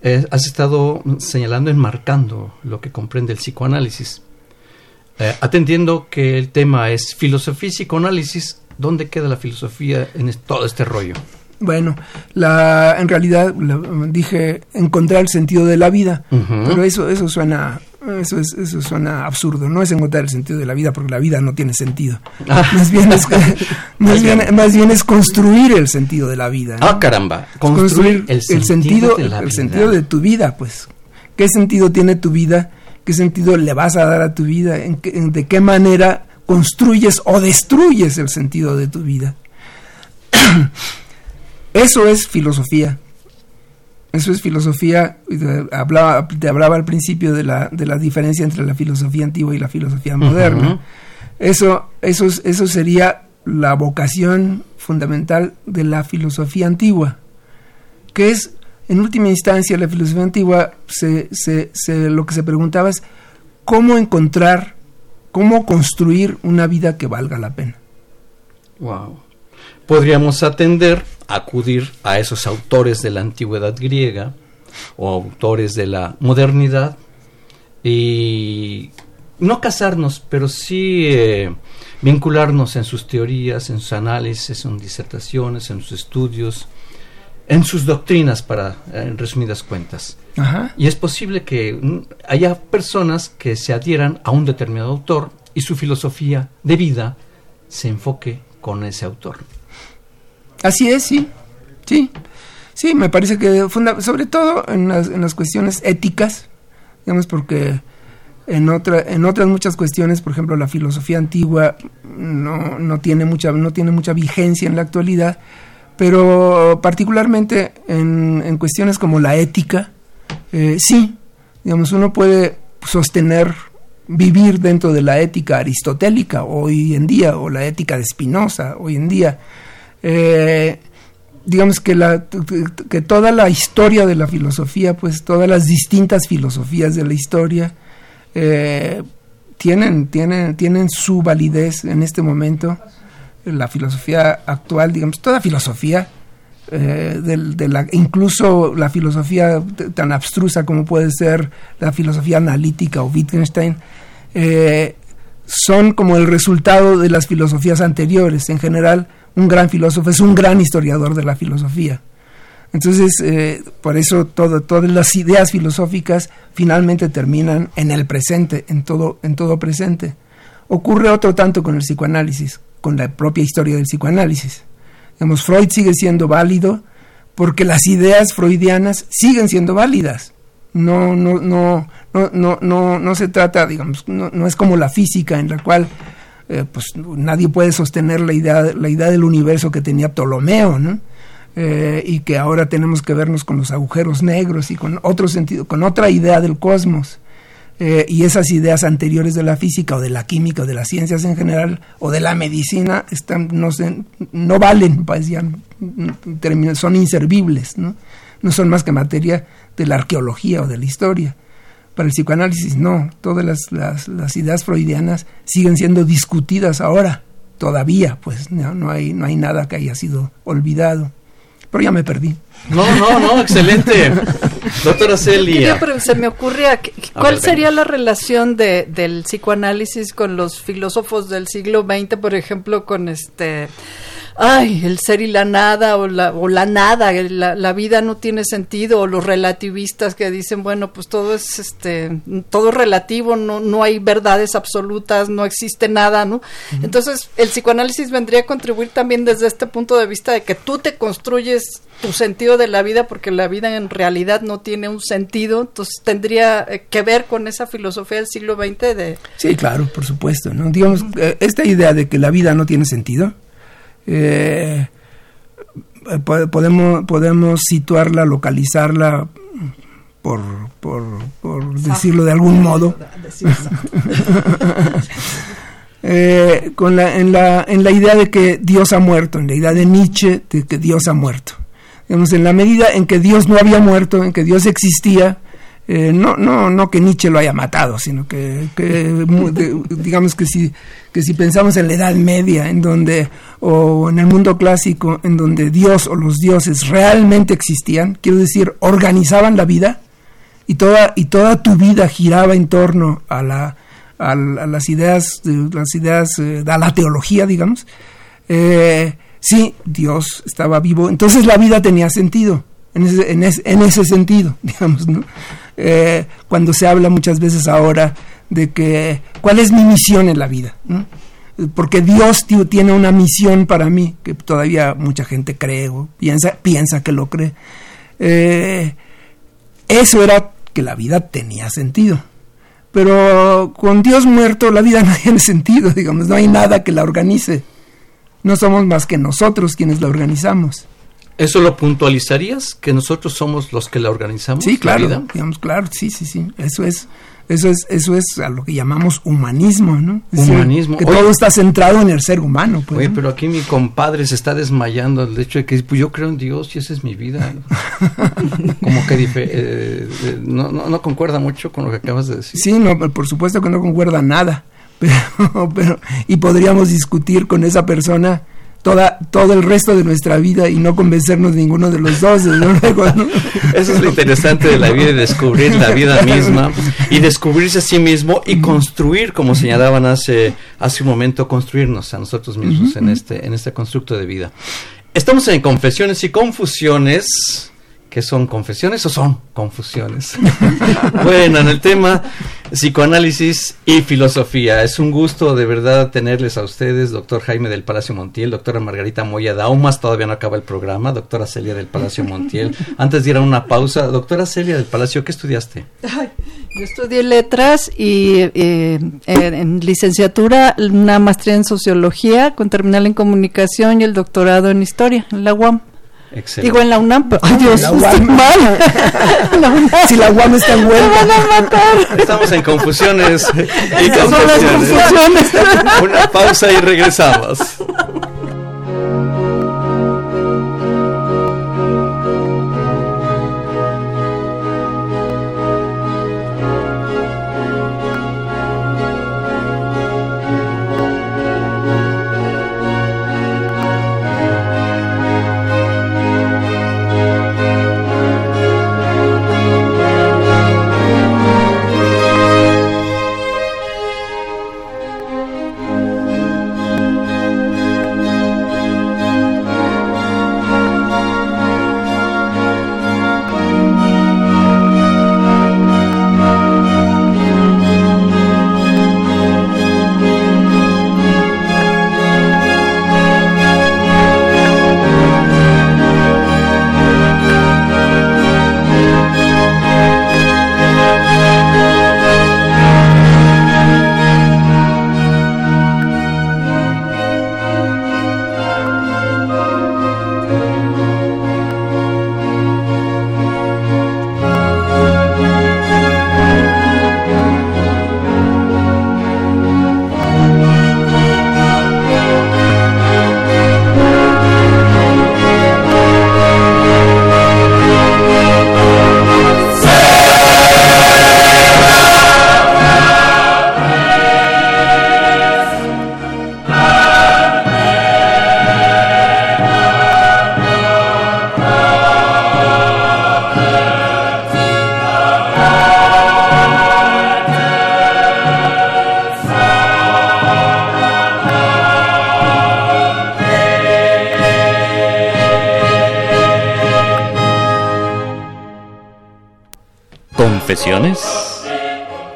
eh, has estado señalando, enmarcando lo que comprende el psicoanálisis. Eh, atendiendo que el tema es filosofía y psicoanálisis, ¿dónde queda la filosofía en todo este rollo? Bueno, la, en realidad dije encontrar el sentido de la vida, pero eso, eso suena eso, es, eso suena absurdo. No es encontrar el sentido de la vida porque la vida no tiene sentido. Ah. Más, bien es, más, bien, es construir el sentido de la vida. Ah, caramba. Construir, el, sentido, de el sentido de tu vida, pues. ¿Qué sentido tiene tu vida? ¿Qué sentido le vas a dar a tu vida? ¿En ¿De qué manera construyes o destruyes el sentido de tu vida? Eso es filosofía. Eso es filosofía, hablaba, te hablaba al principio de la, de la diferencia entre la filosofía antigua y la filosofía moderna. Eso, eso, eso sería la vocación fundamental de la filosofía antigua, que es, en última instancia, la filosofía antigua, se, se, se, lo que se preguntaba es cómo encontrar, cómo construir una vida que valga la pena. Wow. Podríamos atender acudir a esos autores de la antigüedad griega o autores de la modernidad y no casarnos, pero sí eh, vincularnos en sus teorías, en sus análisis, en sus disertaciones, en sus estudios, en sus doctrinas, para en resumidas cuentas. Y es posible que mm, haya personas que se adhieran a un determinado autor y su filosofía de vida se enfoque con ese autor. Así es, sí. Sí. Sí, me parece que sobre todo en las, en las cuestiones éticas, digamos, porque en, otra, en otras muchas cuestiones, por ejemplo, la filosofía antigua no, no, tiene, mucha, no tiene mucha vigencia en la actualidad, pero particularmente en, en cuestiones como la ética, eh, sí, digamos, uno puede sostener vivir dentro de la ética aristotélica hoy en día, o la ética de Spinoza hoy en día, eh, digamos que, la, que toda la historia de la filosofía, pues todas las distintas filosofías de la historia, eh, tienen, tienen, tienen su validez en este momento. La filosofía actual, digamos, toda filosofía, eh, incluso la filosofía tan abstrusa como puede ser la filosofía analítica o Wittgenstein, son como el resultado de las filosofías anteriores. En general, un gran filósofo, es un gran historiador de la filosofía. Entonces, eh, por eso todo, todas las ideas filosóficas finalmente terminan en el presente, en todo, en todo presente. Ocurre otro tanto con el psicoanálisis, con la propia historia del psicoanálisis. Digamos, Freud sigue siendo válido porque las ideas freudianas siguen siendo válidas. No, no, no, no, no, no, no se trata, digamos, no, es como la física en la cual eh, pues nadie puede sostener la idea, la idea del universo que tenía Ptolomeo, ¿no? Eh, y que ahora tenemos que vernos con los agujeros negros y con otro sentido, con otra idea del cosmos. Eh, y esas ideas anteriores de la física o de la química o de las ciencias en general o de la medicina están, no, no valen, pues son inservibles, ¿no? no son más que materia de la arqueología o de la historia. Para el psicoanálisis no, todas las, las, ideas freudianas siguen siendo discutidas ahora, todavía, pues no, hay, no hay nada que haya sido olvidado. Pero ya me perdí. No, no, no, excelente. Doctora Celia. Pero se me ocurría, ¿cuál sería la relación de, del psicoanálisis con los filósofos del siglo XX, por ejemplo, con este ay, el ser y la nada o la, o la nada, la, la, vida no tiene sentido, o los relativistas que dicen, bueno, pues todo es, este, todo es relativo, no, no hay verdades absolutas, no existe nada, ¿no? Entonces, el psicoanálisis vendría a contribuir también desde este punto de vista de que tú te construyes tu sentido de la vida porque la vida en realidad no tiene un sentido, entonces tendría eh, que ver con esa filosofía del siglo XX de... Sí, claro, por supuesto, ¿no? Digamos, eh, esta idea de que la vida no tiene sentido, eh, podemos, podemos situarla, localizarla, por, por, decirlo de algún modo, eh, con la, en, la, en la idea de que Dios ha muerto, en la idea de Nietzsche de que Dios ha muerto. en la medida en que Dios no había muerto, en que Dios existía, eh, no, no, no que Nietzsche lo haya matado, sino que, digamos que si, que si pensamos en la Edad Media, en donde, o en el mundo clásico, en donde Dios o los dioses realmente existían, quiero decir, organizaban la vida, y toda, y toda tu vida giraba en torno a la, a, las ideas, las ideas, eh, a la teología, digamos, eh, sí, Dios estaba vivo, entonces la vida tenía sentido, en ese, en en ese sentido, digamos, ¿no? Eh, cuando se habla muchas veces ahora de que cuál es mi misión en la vida, porque Dios tiene una misión para mí que todavía mucha gente cree o piensa piensa que lo cree. Eh, eso era que la vida tenía sentido. Pero con Dios muerto la vida no tiene sentido, digamos, no hay nada que la organice. No somos más que nosotros quienes la organizamos. ¿Eso lo puntualizarías? ¿Que nosotros somos los que la organizamos? Sí, claro, digamos, claro, sí, sí, sí. Eso es, eso es, eso es a lo que llamamos humanismo, ¿no? humanismo. que todo está centrado en el ser humano. Pues, oye, pero aquí mi compadre se está desmayando el hecho de que pues, yo creo en Dios y esa es mi vida. Como que eh, eh, no, no, no, concuerda mucho con lo que acabas de decir. Sí, no, por supuesto que no concuerda nada. Pero, pero, y podríamos discutir con esa persona toda, todo el resto de nuestra vida y no convencernos ninguno de los dos. Eso es lo interesante de la vida, y descubrir la vida misma y descubrirse a sí mismo y construir, como señalaban hace, hace un momento, construirnos a nosotros mismos en, este, en este constructo de vida. Estamos en confesiones y confusiones ¿Qué son confesiones o son confusiones? bueno, en el tema psicoanálisis y filosofía. Es un gusto de verdad tenerles a ustedes, doctor Jaime del Palacio Montiel, doctora Margarita Moya Daumas, todavía no acaba el programa, doctora Celia del Palacio Montiel. Antes de ir a una pausa, doctora Celia del Palacio, ¿qué estudiaste? yo estudié letras y eh, en licenciatura una maestría en sociología con terminal en comunicación y el doctorado en historia en la UAM. Excelente. Digo en la UNAM, ay Dios, la UAM. mal. la Si la UAM está en huelga. van a matar. Estamos en confusiones y confusiones. Una pausa y regresamos.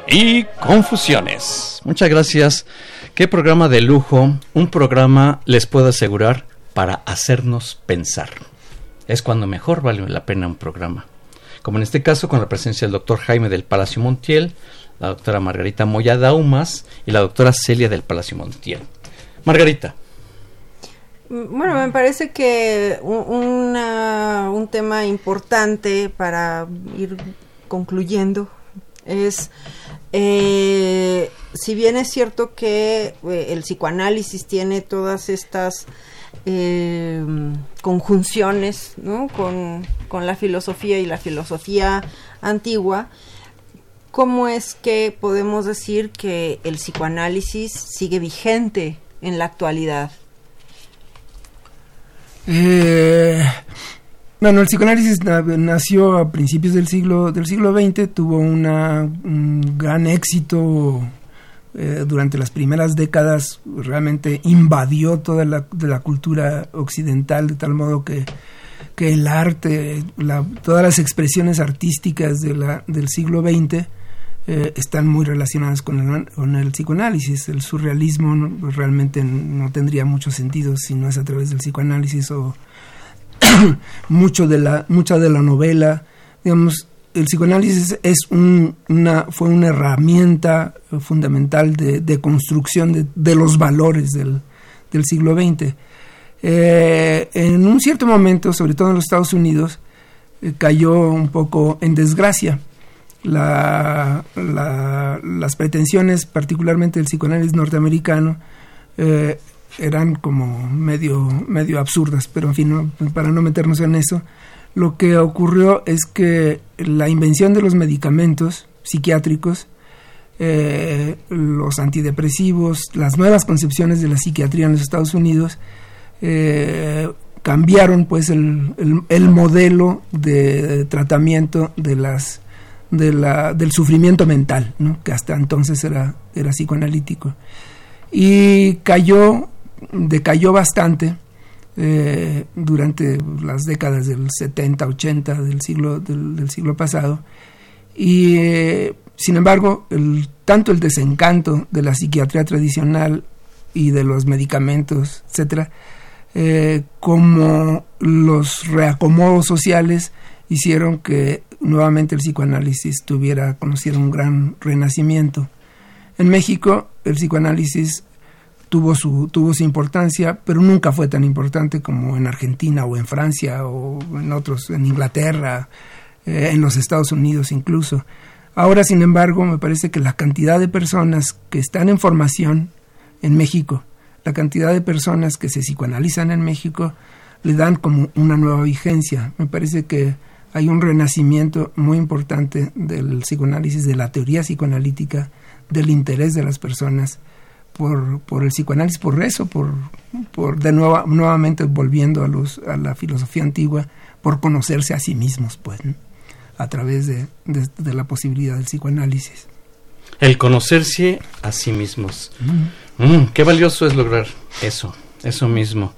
Y confusiones. Muchas gracias. Qué programa de lujo. Un programa, les puedo asegurar, para hacernos pensar. Es cuando mejor vale la pena un programa. Como en este caso con la presencia del doctor Jaime del Palacio Montiel, la doctora Margarita Moya Daumas y la doctora Celia del Palacio Montiel. Margarita. Bueno, me parece que un, un tema importante para ir concluyendo es, eh, si bien es cierto que eh, el psicoanálisis tiene todas estas eh, conjunciones con, con la filosofía y la filosofía antigua, ¿cómo es que podemos decir que el psicoanálisis sigue vigente en la actualidad? Bueno, el psicoanálisis nació a principios del siglo del siglo XX, tuvo un gran éxito eh, durante las primeras décadas, realmente invadió toda la, de la cultura occidental de tal modo que, que el arte, todas las expresiones artísticas de la, del siglo XX eh, están muy relacionadas con el, con el psicoanálisis. El surrealismo realmente no tendría mucho sentido si no es a través del psicoanálisis o mucho de la, mucha de la novela. Digamos, el psicoanálisis es una, fue una herramienta fundamental de, construcción de, los valores del, del siglo XX. Eh, en un cierto momento, sobre todo en los Estados Unidos, eh, cayó un poco en desgracia la, las pretensiones, particularmente del psicoanálisis norteamericano, eh, eran como medio, medio absurdas, pero en fin, para no meternos en eso, lo que ocurrió es que la invención de los medicamentos psiquiátricos, eh, los antidepresivos, las nuevas concepciones de la psiquiatría en los Estados Unidos, eh, cambiaron pues el, el, modelo de tratamiento de las de la, del sufrimiento mental, ¿no? que hasta entonces era, era psicoanalítico. Y cayó, decayó bastante eh, durante las décadas del 70, 80 del siglo, del, siglo pasado. Y eh, sin embargo, tanto el desencanto de la psiquiatría tradicional y de los medicamentos, etcétera, eh, como los reacomodos sociales hicieron que nuevamente el psicoanálisis tuviera, conociera un gran renacimiento. En México el psicoanálisis tuvo su, tuvo su importancia, pero nunca fue tan importante como en Argentina o en Francia o en otros, en Inglaterra, eh, en los Estados Unidos incluso. Ahora, sin embargo, me parece que la cantidad de personas que están en formación en México, la cantidad de personas que se psicoanalizan en México, le dan como una nueva vigencia. Me parece que hay un renacimiento muy importante del psicoanálisis, de la teoría psicoanalítica, del interés de las personas por, por el psicoanálisis, por eso, por, por de nuevo, nuevamente volviendo a, los, a la filosofía antigua, por conocerse a sí mismos, pues, a través de, de, la posibilidad del psicoanálisis. El conocerse a sí mismos. Mm, qué valioso es lograr eso, eso mismo.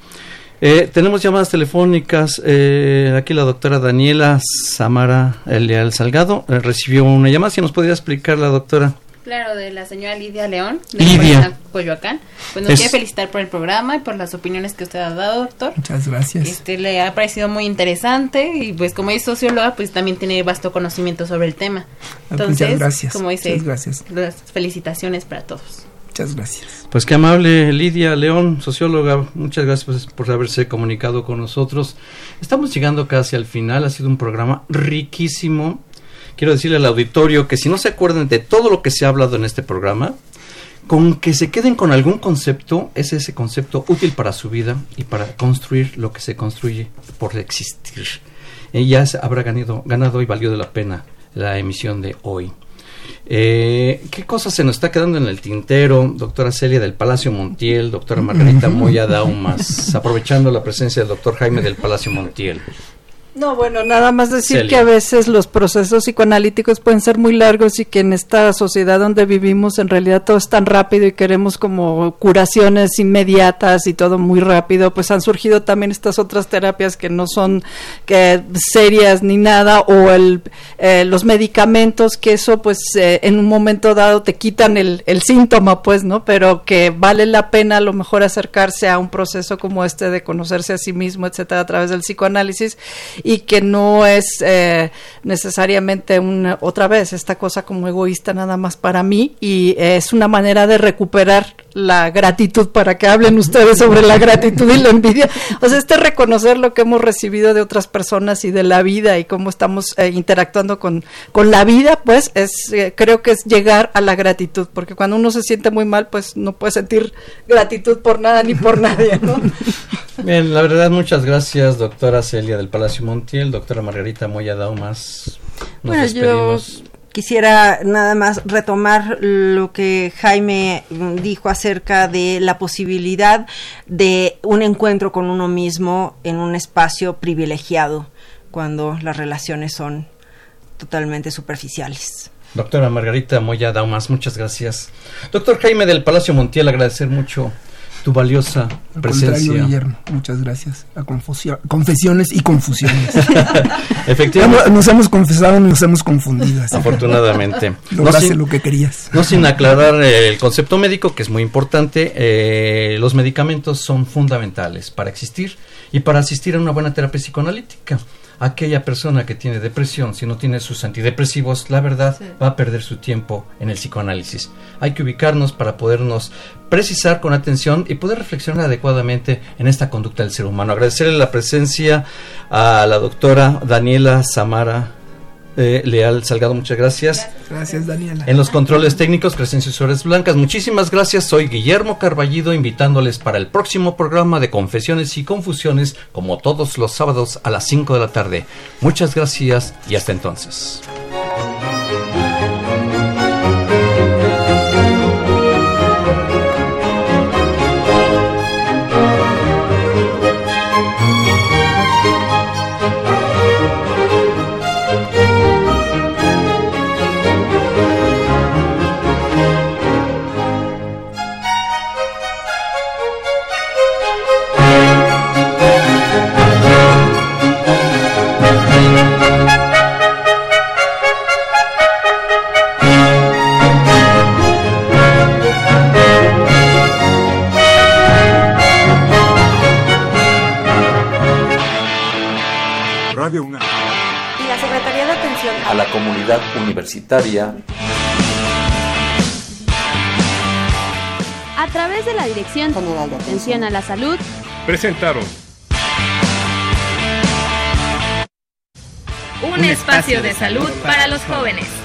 Eh, tenemos llamadas telefónicas. Eh, aquí la doctora Daniela Samara Leal Salgado eh, recibió una llamada. Si nos podría explicar la doctora. Claro, de la señora Lidia León, de Lidia. Coyoacán. Pues nos quiere felicitar por el programa y por las opiniones que usted ha dado, doctor. Muchas gracias. Este le ha parecido muy interesante y pues como es socióloga, pues también tiene vasto conocimiento sobre el tema. Ah, pues Entonces, Muchas gracias. como dice, Muchas gracias. las felicitaciones para todos. Muchas gracias. Pues qué amable Lidia León, socióloga, muchas gracias por haberse comunicado con nosotros. Estamos llegando casi al final, ha sido un programa riquísimo. Quiero decirle al auditorio que si no se acuerdan de todo lo que se ha hablado en este programa, con que se queden con algún concepto, es ese concepto útil para su vida y para construir lo que se construye por existir. Ella habrá ganado, ganado y valió de la pena la emisión de hoy. Eh, ¿Qué cosas se nos está quedando en el tintero, doctora Celia del Palacio Montiel, doctora Margarita Moya Daumas, aprovechando la presencia del doctor Jaime del Palacio Montiel? No, bueno, nada más decir que a veces los procesos psicoanalíticos pueden ser muy largos y que en esta sociedad donde vivimos en realidad todo es tan rápido y queremos como curaciones inmediatas y todo muy rápido, pues han surgido también estas otras terapias que no son que serias ni nada o el, eh, los medicamentos que eso pues eh, en un momento dado te quitan el, el síntoma pues, ¿no? Pero que vale la pena a lo mejor acercarse a un proceso como este de conocerse a sí mismo, etcétera, a través del psicoanálisis y que no es eh, necesariamente una, otra vez esta cosa como egoísta nada más para mí y es una manera de recuperar la gratitud para que hablen ustedes sobre la gratitud y la envidia. O sea, este reconocer lo que hemos recibido de otras personas y de la vida y cómo estamos eh, interactuando con, con la vida, pues es eh, creo que es llegar a la gratitud, porque cuando uno se siente muy mal, pues no puede sentir gratitud por nada ni por nadie, ¿no? Bien, la verdad, muchas gracias, doctora Celia del Palacio Montiel, doctora Margarita Moya Daumas. Nos bueno, yo quisiera nada más retomar lo que Jaime dijo acerca de la posibilidad de un encuentro con uno mismo en un espacio privilegiado cuando las relaciones son totalmente superficiales. Doctora Margarita Moya Daumas, muchas gracias. Doctor Jaime del Palacio Montiel, agradecer mucho tu valiosa presencia. Guillermo, muchas gracias. A confesiones y confusiones. Efectivamente. Nos hemos confesado y nos hemos confundido. Afortunadamente. no sin, lo que querías. No sin aclarar el concepto médico, que es muy importante. Eh, los medicamentos son fundamentales para existir y para asistir a una buena terapia psicoanalítica aquella persona que tiene depresión, si no tiene sus antidepresivos, la verdad va a perder su tiempo en el psicoanálisis. Hay que ubicarnos para podernos precisar con atención y poder reflexionar adecuadamente en esta conducta del ser humano. Agradecerle la presencia a la doctora Daniela Samara eh, Leal Salgado, muchas gracias. Gracias, Daniela. En los controles técnicos, Crescencio Suárez Blancas, muchísimas gracias. Soy Guillermo Carballido, invitándoles para el próximo programa de Confesiones y Confusiones, como todos los sábados a las 5 de la tarde. Muchas gracias y hasta entonces. Universitaria. A través de la Dirección General de Atención a la Salud, presentaron un espacio de salud para los jóvenes.